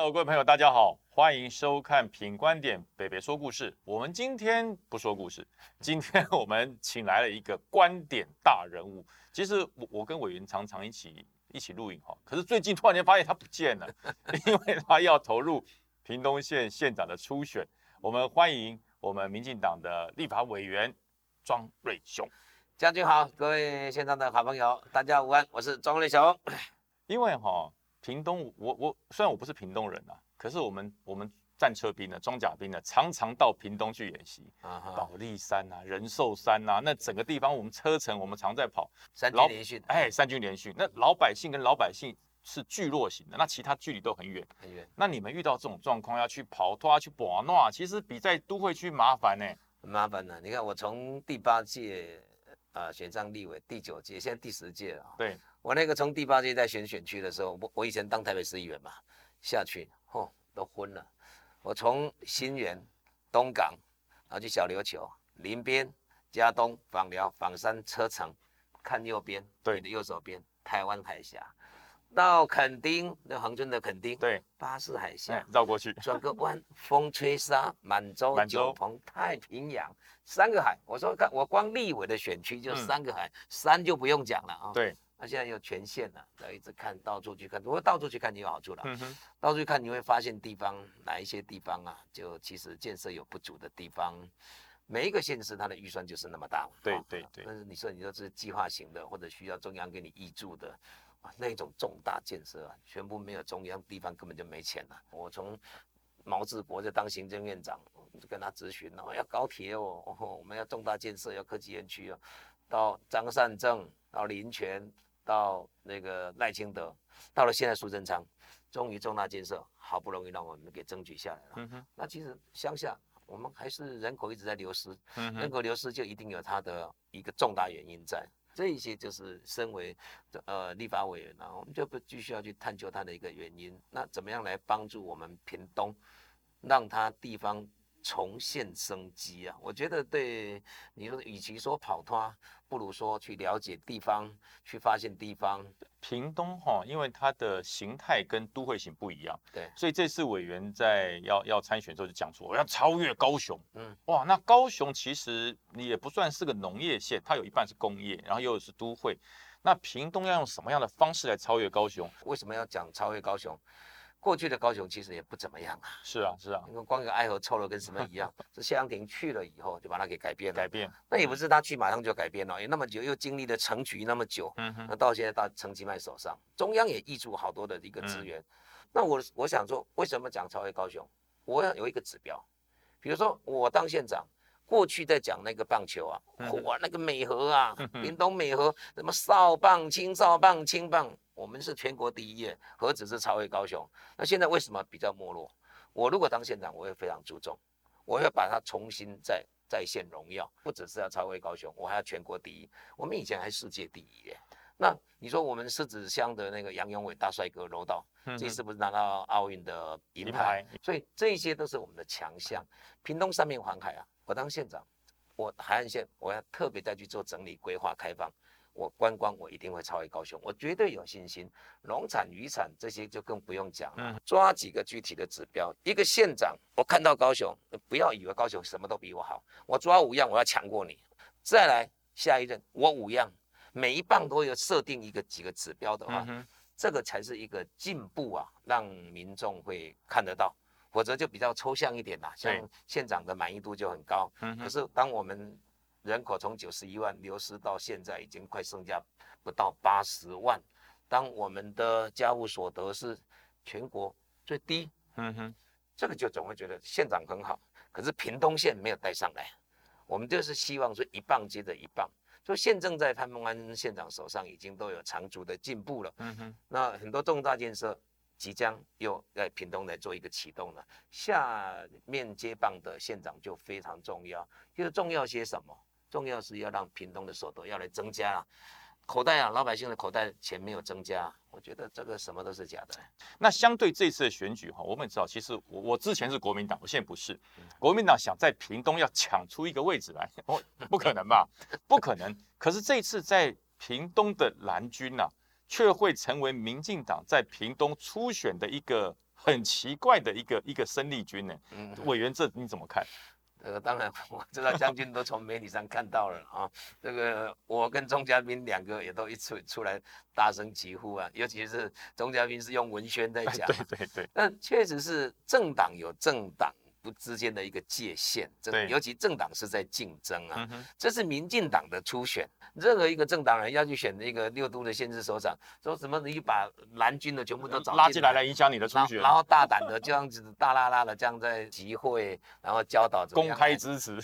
Hello，各位朋友，大家好，欢迎收看《品观点北北说故事》。我们今天不说故事，今天我们请来了一个观点大人物。其实我我跟委员常常一起一起录影哈，可是最近突然间发现他不见了，因为他要投入屏东县县长的初选。我们欢迎我们民进党的立法委员庄瑞雄将军好，各位现场的好朋友，大家午安，我是庄瑞雄。因为哈。屏东，我我虽然我不是屏东人啊，可是我们我们战车兵的装甲兵呢常常到屏东去演习，啊，宝利山啊，仁寿山啊，那整个地方我们车程我们常在跑，三军连续，哎，三军连续，那老百姓跟老百姓是聚落型的，那其他距离都很远很远，那你们遇到这种状况要去跑脱去保诺，其实比在都会区麻烦呢，很麻烦的。你看我从第八届啊选上立委，第九届，现在第十届了，对。我那个从第八届在选选区的时候，我我以前当台北市议员嘛，下去，嚯，都昏了。我从新园、东港，然后去小琉球、林边、嘉东、访寮、访山车城，看右边，对的右手边，台湾海峡，到垦丁，那恒春的垦丁，对，巴士海峡，绕过去，转个弯，风吹沙，满洲、九鹏、太平洋，三个海。我说看，我光立委的选区就三个海，山就不用讲了啊。对。那现在有权限了，要一直看到处去看。如果到处去看，就有好处了。嗯哼，到处去看，你会发现地方哪一些地方啊，就其实建设有不足的地方。每一个县市它的预算就是那么大。对对对。但是你说你说是计划型的，或者需要中央给你挹注的，啊，那种重大建设啊，全部没有中央，地方根本就没钱了。我从毛志国在当行政院长，就跟他咨询哦，要高铁哦，我们要重大建设，要科技园区哦，到张善政，到林权。到那个赖清德，到了现在苏贞昌，终于重大建设好不容易让我们给争取下来了。嗯哼，那其实乡下我们还是人口一直在流失，人口流失就一定有它的一个重大原因在。这一些就是身为呃立法委员呢，我们就不继续要去探究它的一个原因。那怎么样来帮助我们屏东，让它地方？重现生机啊！我觉得对你说，与其说跑脱，不如说去了解地方，去发现地方。屏东哈，因为它的形态跟都会型不一样，对，所以这次委员在要要参选的时候就讲说，我要超越高雄。嗯，哇，那高雄其实也不算是个农业县，它有一半是工业，然后又是都会。那屏东要用什么样的方式来超越高雄？为什么要讲超越高雄？过去的高雄其实也不怎么样啊，是啊是啊，因为光一个爱河臭了跟什么一样，是谢长廷去了以后就把它给改变了，改变，那也不是他去马上就改变了，也那么久又经历了城局那么久，嗯哼，那到现在到陈其迈手上，中央也挹注好多的一个资源，那我我想说，为什么讲超越高雄？我要有一个指标，比如说我当县长，过去在讲那个棒球啊，哇，那个美和啊，屏东美和什么少棒、青少棒、青棒。我们是全国第一耶，何止是超越高雄？那现在为什么比较没落？我如果当县长，我会非常注重，我要把它重新再再现荣耀，不只是要超越高雄，我还要全国第一。我们以前还世界第一耶。那你说我们狮子乡的那个杨永伟大帅哥柔道，这次不是拿到奥运的银牌？所以这些都是我们的强项。屏东三面环海啊，我当县长，我海岸线我要特别再去做整理、规划、开放。我观光，我一定会超越高雄，我绝对有信心。农产、渔产这些就更不用讲了。抓几个具体的指标，一个县长，我看到高雄，不要以为高雄什么都比我好，我抓五样，我要强过你。再来下一任，我五样，每一棒都有设定一个几个指标的话，这个才是一个进步啊，让民众会看得到。否则就比较抽象一点啦，像县长的满意度就很高，可是当我们人口从九十一万流失到现在已经快剩下不到八十万。当我们的家务所得是全国最低，嗯哼，这个就总会觉得县长很好，可是屏东县没有带上来。我们就是希望说一棒接着一棒，所以县政在潘孟安县长手上已经都有长足的进步了。嗯哼，那很多重大建设即将又在屏东来做一个启动了。下面接棒的县长就非常重要，就是重要些什么？重要是要让屏东的所得要来增加啊，口袋啊，老百姓的口袋钱没有增加，我觉得这个什么都是假的。那相对这次的选举哈，我们也知道，其实我我之前是国民党，我现在不是。国民党想在屏东要抢出一个位置来，哦，不可能吧？不可能。可是这次在屏东的蓝军呐，却会成为民进党在屏东初选的一个很奇怪的一个一个生力军呢。嗯，委员这你怎么看？这个当然 我知道将军都从媒体上看到了啊。这个我跟钟嘉宾两个也都一出出来大声疾呼啊，尤其是钟嘉宾是用文宣在讲。对对对。那确实是政党有政党。不之间的一个界限，这尤其政党是在竞争啊，这是民进党的初选，任何一个政党人要去选那个六都的县市首长，说什么你把蓝军的全部都找拉进来来影响你的初选，然后大胆的这样子大拉拉的这样在集会，然后教导公开支持，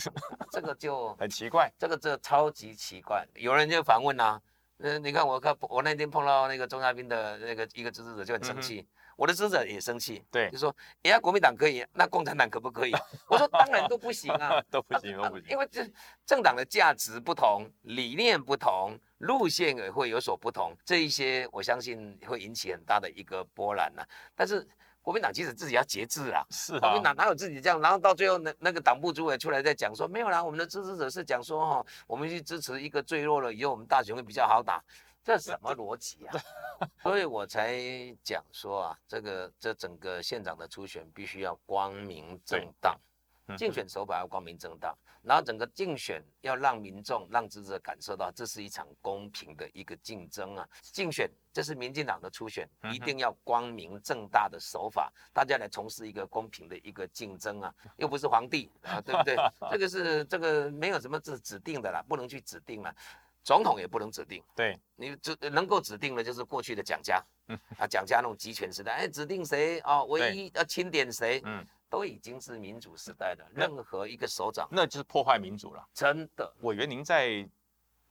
这个就 很奇怪，这个这超级奇怪，有人就反问啊，嗯，你看我看我那天碰到那个钟嘉宾的那个一个支持者就很生气。我的支持者也生气，对，就说，哎呀，国民党可以，那共产党可不可以？我说，当然都不行啊，都不行，都不行，因为这政党的价值不同，理念不同，路线也会有所不同，这一些我相信会引起很大的一个波澜呐。但是国民党其实自己要节制啊，是，国民党哪有自己这样？然后到最后那那个党部主委出来在讲说，没有啦，我们的支持者是讲说哈，我们去支持一个最弱了以后，我们大选会比较好打。这什么逻辑啊？所以我才讲说啊，这个这整个县长的初选必须要光明正大，竞选手法要光明正大，然后整个竞选要让民众、让支持者感受到这是一场公平的一个竞争啊。竞选这是民进党的初选，一定要光明正大的手法，大家来从事一个公平的一个竞争啊，又不是皇帝啊，对不对？这个是这个没有什么指指定的啦，不能去指定了。总统也不能指定，对你指能够指定的，就是过去的蒋家，啊，蒋家那种集权时代，哎，指定谁啊，唯一要钦点谁，嗯，都已经是民主时代的，任何一个首长，那就是破坏民主了。真的，委员，您在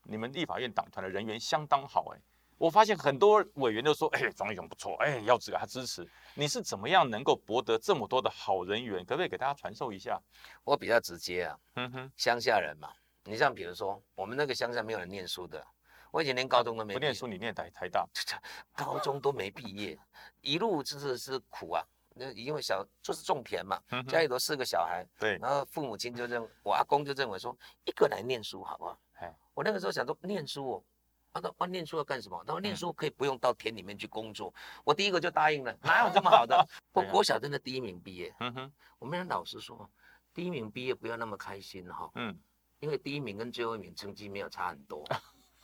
你们立法院党团的人员相当好，哎，我发现很多委员都说，哎，庄义雄不错，哎，要给他支持。你是怎么样能够博得这么多的好人缘？可不可以给大家传授一下？我比较直接啊，嗯哼，乡下人嘛。你像比如说，我们那个乡下没有人念书的，我以前连高中都没不念书，你念台台大，高中都没毕业，一路就是是苦啊。那因为小就是种田嘛，家里头四个小孩，对，然后父母亲就认，我阿公就认为说，一个来念书好不好？哎，我那个时候想说，念书哦，他说啊，念书要干什么？他说念书可以不用到田里面去工作，我第一个就答应了，哪有这么好的？我国小真的第一名毕业，嗯哼，我们老师说，第一名毕业不要那么开心哈，嗯。因为第一名跟最后一名成绩没有差很多，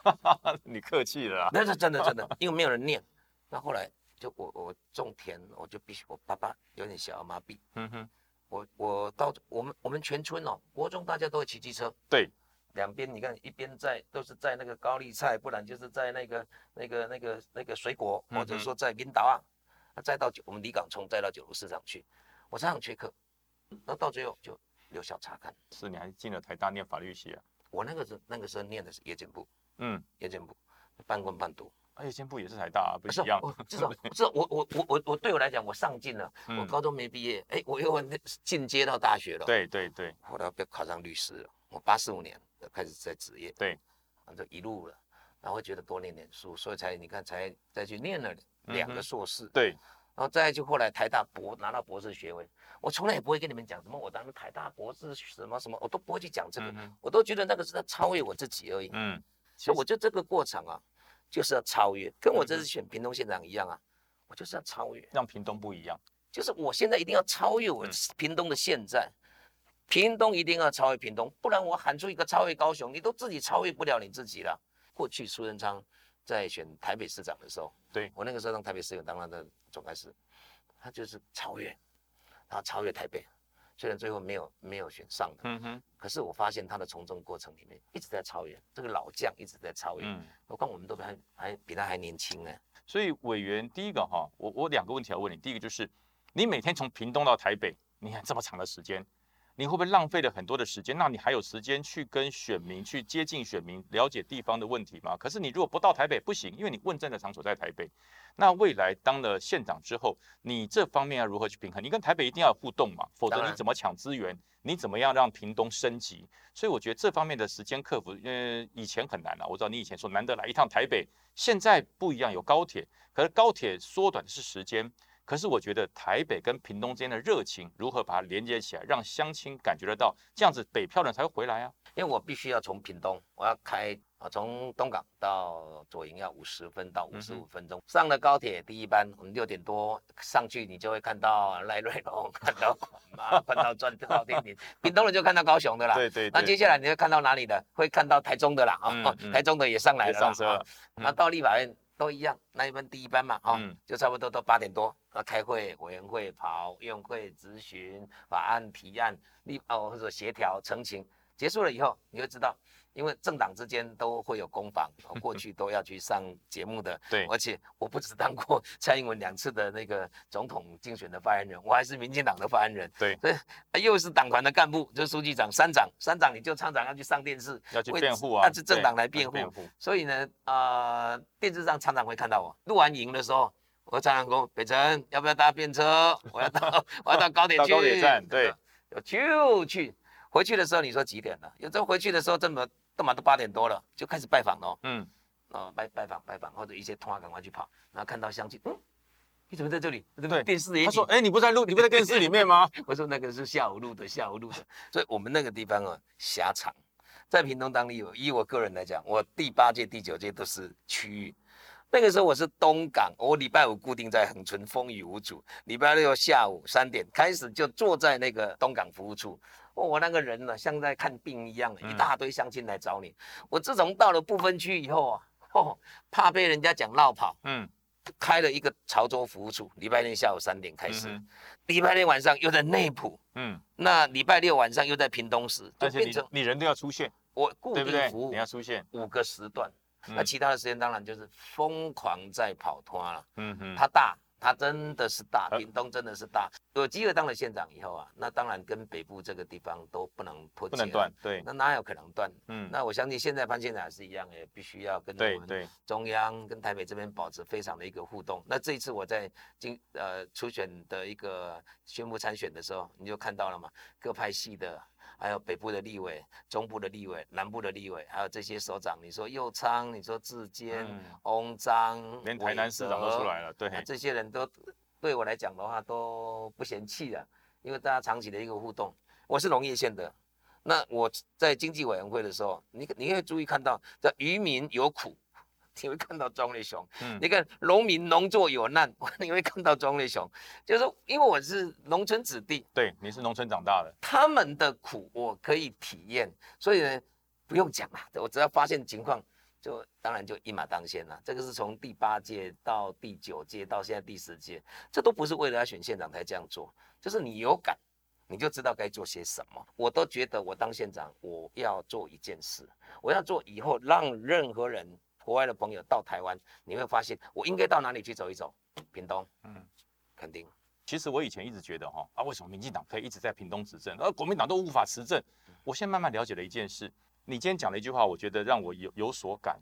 你客气了。那是真的真的，因为没有人念。那后来就我我种田，我就必须我爸爸有点小儿麻痹。嗯哼，我我到我们我们全村哦，国中大家都会骑机车。对，两边你看一边在都是在那个高丽菜，不然就是在那个那个那个那个水果，或者说在领导啊，再到我们离港冲，再到九如市场去。我常常缺课，那到最后就。留校查看，是你还进了台大念法律系啊？我那个时那个时候念的是夜间部，嗯，夜间部半工半读，夜间部也是台大，啊不是一样。至少，至少我我我我我对我来讲，我上进了。我高中没毕业，哎，我又进阶到大学了。对对对，后来被考上律师了。我八四五年开始在职业，对，就一路了，然后觉得多念点书，所以才你看才再去念了两个硕士，对，然后再就后来台大博拿到博士学位。我从来也不会跟你们讲什么，我当台大博士什么什么，我都不会去讲这个，我都觉得那个是在超越我自己而已。嗯，所以我觉得这个过程啊，就是要超越，跟我这次选屏东县长一样啊，我就是要超越，让屏东不一样。就是我现在一定要超越我屏东的现在，屏东一定要超越屏东，不然我喊出一个超越高雄，你都自己超越不了你自己了。过去苏贞昌在选台北市长的时候，对我那个时候让台北市长当他的总干事，他就是超越。他超越台北，虽然最后没有没有选上的，嗯哼，可是我发现他的从政过程里面一直在超越，这个老将一直在超越，嗯，何况我们都还还比他还年轻呢。所以委员第一个哈，我我两个问题要问你，第一个就是你每天从屏东到台北，你看这么长的时间。你会不会浪费了很多的时间？那你还有时间去跟选民去接近选民，了解地方的问题吗？可是你如果不到台北不行，因为你问政的场所在台北。那未来当了县长之后，你这方面要如何去平衡？你跟台北一定要互动嘛，否则你怎么抢资源？你怎么样让屏东升级？所以我觉得这方面的时间克服，呃，以前很难啊。我知道你以前说难得来一趟台北，现在不一样，有高铁，可是高铁缩短的是时间。可是我觉得台北跟屏东之间的热情如何把它连接起来，让乡亲感觉得到，这样子北漂人才会回来啊。因为我必须要从屏东，我要开啊，从东港到左营要五十分到五十五分钟。上了高铁第一班，我们六点多上去，你就会看到赖瑞龙，看到啊，看到转到天庭。屏东人就看到高雄的啦。对对。那接下来你会看到哪里的？会看到台中的啦啊，台中的也上来了。上车了。那到立法院都一样，那一班第一班嘛啊，就差不多到八点多啊，开会、委员会跑、用会、咨询、法案提案、立哦或者协调、澄清。结束了以后，你会知道，因为政党之间都会有攻防，过去都要去上节目的。对，而且我不止当过 蔡英文两次的那个总统竞选的发言人，我还是民进党的发言人。对，所以又是党团的干部，就是书记长、三长、三长，你就常常要去上电视，要去辩护啊，那是政党来辩护。所以呢，呃，电视上常常会看到我录完营的时候，我常常说：“北辰，要不要搭便车？我要到，我要到高铁去。”高铁站，对，就去。回去的时候你说几点了？有时候回去的时候这么干嘛都八点多了，就开始拜访喽。嗯，哦拜拜访拜访，或者一些通话赶快去跑，然后看到相亲，嗯，你怎么在这里？对，电视里。他说，哎，你不在录，你不在 电视里面吗？我说那个是下午录的，下午录的。所以我们那个地方啊，狭长，在屏东当地，以我个人来讲，我第八届、第九届都是区域。那个时候我是东港，我礼拜五固定在恒春，风雨无阻。礼拜六下午三点开始就坐在那个东港服务处。哦，我那个人呢，像在看病一样，一大堆乡亲来找你。我自从到了不分区以后啊，哦，怕被人家讲绕跑，嗯，开了一个潮州服务处，礼拜天下午三点开始，礼拜天晚上又在内埔，嗯，那礼拜六晚上又在屏东市，就变成你人都要出现，我固定服务你要出现五个时段，那其他的时间当然就是疯狂在跑脱了，嗯哼，它大。它真的是大，屏东真的是大。有机会当了县长以后啊，那当然跟北部这个地方都不能脱节，不能断，对。那哪有可能断？嗯，那我相信现在潘县长也是一样，也必须要跟我们中央跟台北这边保持非常的一个互动。那这一次我在今呃初选的一个宣布参选的时候，你就看到了嘛，各派系的。还有北部的立委、中部的立委、南部的立委，还有这些首长，你说右昌，你说志坚、翁章，连台南市长都出来了，对，这些人都对我来讲的话都不嫌弃的，因为大家长期的一个互动。我是农业县的，那我在经济委员会的时候，你你会注意看到，这渔民有苦。你会看到庄瑞雄，嗯，你看农民农作有难，你会看到庄瑞雄，就是因为我是农村子弟，对，你是农村长大的，他们的苦我可以体验，所以呢，不用讲了，我只要发现情况，就当然就一马当先了。这个是从第八届到第九届到现在第十届，这都不是为了要选县长才这样做，就是你有感，你就知道该做些什么。我都觉得我当县长，我要做一件事，我要做以后让任何人。国外的朋友到台湾，你会发现我应该到哪里去走一走？屏东，嗯，肯定。其实我以前一直觉得哈啊，为什么民进党可以一直在屏东执政，而国民党都无法执政？我现在慢慢了解了一件事。你今天讲了一句话，我觉得让我有有所感。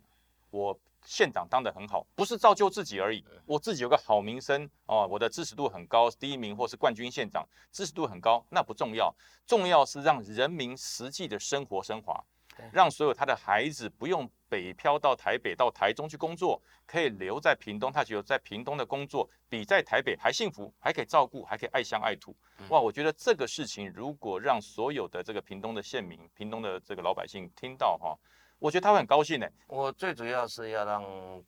我县长当得很好，不是造就自己而已，我自己有个好名声哦，我的支持度很高，第一名或是冠军县长，支持度很高，那不重要，重要是让人民实际的生活升华。让所有他的孩子不用北漂到台北、到台中去工作，可以留在屏东。他觉得在屏东的工作比在台北还幸福，还可以照顾，还可以爱乡爱土。哇，我觉得这个事情如果让所有的这个屏东的县民、屏东的这个老百姓听到哈，我觉得他会很高兴呢。我最主要是要让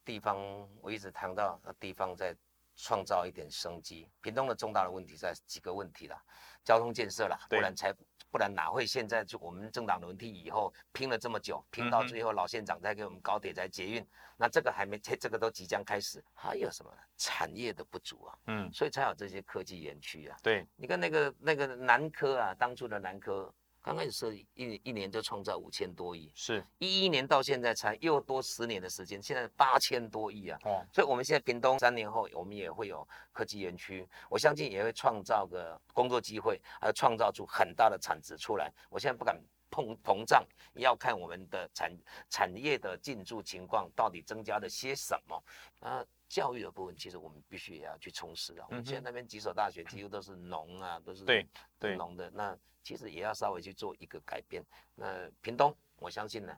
地方，我一直谈到地方在创造一点生机。屏东的重大的问题在几个问题啦，交通建设啦，不然才。不然哪会现在就我们政党轮替以后拼了这么久，拼到最后老县长在给我们高铁在捷运，那这个还没这这个都即将开始，还有什么产业的不足啊？嗯，所以才有这些科技园区啊。对，你看那个那个南科啊，当初的南科。刚开始设立一一年就创造五千多亿，是一一年到现在才又多十年的时间，现在八千多亿啊！哦，所以我们现在屏东三年后，我们也会有科技园区，我相信也会创造个工作机会，还有创造出很大的产值出来。我现在不敢膨膨胀，要看我们的产产业的进驻情况到底增加了些什么。啊，教育的部分其实我们必须也要去充实啊。我们现在那边几所大学几乎都是农啊，都是对对农的那。其实也要稍微去做一个改变。那屏东，我相信呢，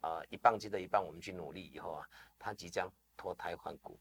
呃，一棒接着一棒，我们去努力以后啊，它即将脱胎换骨。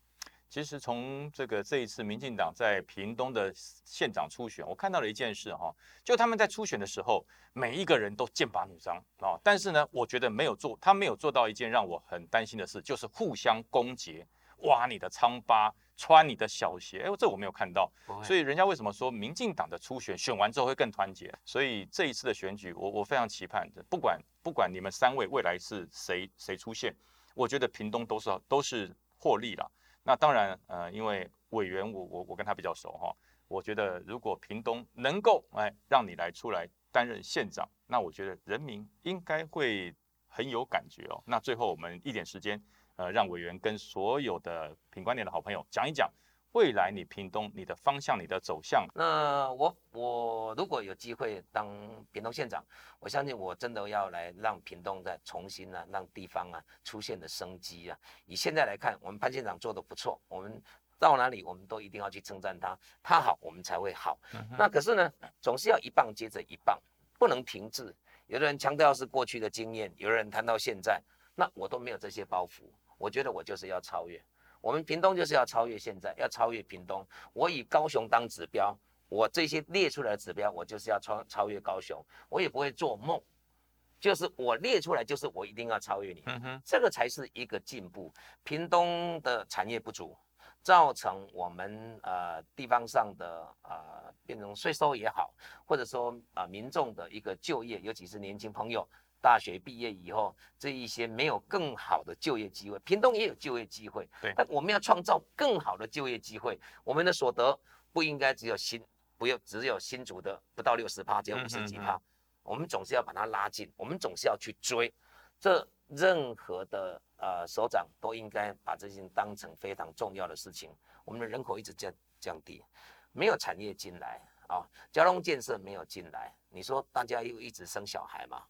其实从这个这一次民进党在屏东的县长初选，我看到了一件事哈，就他们在初选的时候，每一个人都剑拔弩张啊，但是呢，我觉得没有做，他没有做到一件让我很担心的事，就是互相攻讦，挖你的疮疤，穿你的小鞋，哎，这我没有看到，所以人家为什么说民进党的初选选完之后会更团结？所以这一次的选举，我我非常期盼的，不管不管你们三位未来是谁谁出现，我觉得屏东都是都是获利了。那当然，呃，因为委员我我我跟他比较熟哈，我觉得如果屏东能够哎让你来出来担任县长，那我觉得人民应该会很有感觉哦。那最后我们一点时间，呃，让委员跟所有的品观点的好朋友讲一讲。未来你屏东你的方向你的走向，那我我如果有机会当屏东县长，我相信我真的要来让屏东再重新呢，让地方啊出现的生机啊。以现在来看，我们潘县长做的不错，我们到哪里我们都一定要去称赞他，他好我们才会好。那可是呢，总是要一棒接着一棒，不能停滞。有的人强调是过去的经验，有的人谈到现在，那我都没有这些包袱，我觉得我就是要超越。我们屏东就是要超越现在，要超越屏东。我以高雄当指标，我这些列出来的指标，我就是要超超越高雄。我也不会做梦，就是我列出来，就是我一定要超越你。嗯哼，这个才是一个进步。屏东的产业不足，造成我们呃地方上的呃变成税收也好，或者说啊民众的一个就业，尤其是年轻朋友。大学毕业以后，这一些没有更好的就业机会，屏东也有就业机会。对，但我们要创造更好的就业机会，我们的所得不应该只有新，不要只有新竹的不到六十趴，只有五十几趴。我们总是要把它拉近，我们总是要去追。这任何的呃首长都应该把这些当成非常重要的事情。我们的人口一直降降低，没有产业进来啊，交通建设没有进来，你说大家又一直生小孩吗？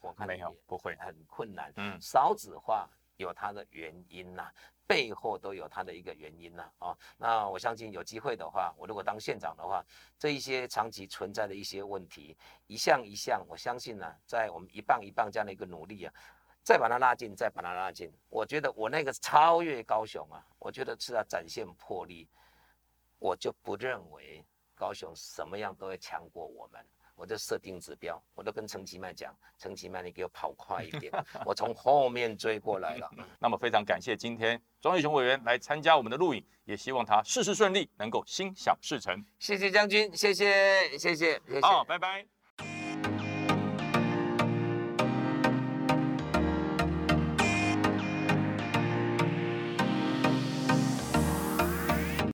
我看没有，不会很困难。嗯，少子化有它的原因呐，背后都有它的一个原因呐。哦，那我相信有机会的话，我如果当县长的话，这一些长期存在的一些问题，一项一项，我相信呢，在我们一棒一棒这样的一个努力啊，再把它拉近，再把它拉近，我觉得我那个超越高雄啊，我觉得是要展现魄力，我就不认为高雄什么样都会强过我们。我就设定指标，我都跟陈其迈讲，陈其迈，你给我跑快一点，我从后面追过来了。那么非常感谢今天庄玉雄委员来参加我们的录影，也希望他事事顺利，能够心想事成。谢谢将军，谢谢谢谢谢谢。好，拜拜。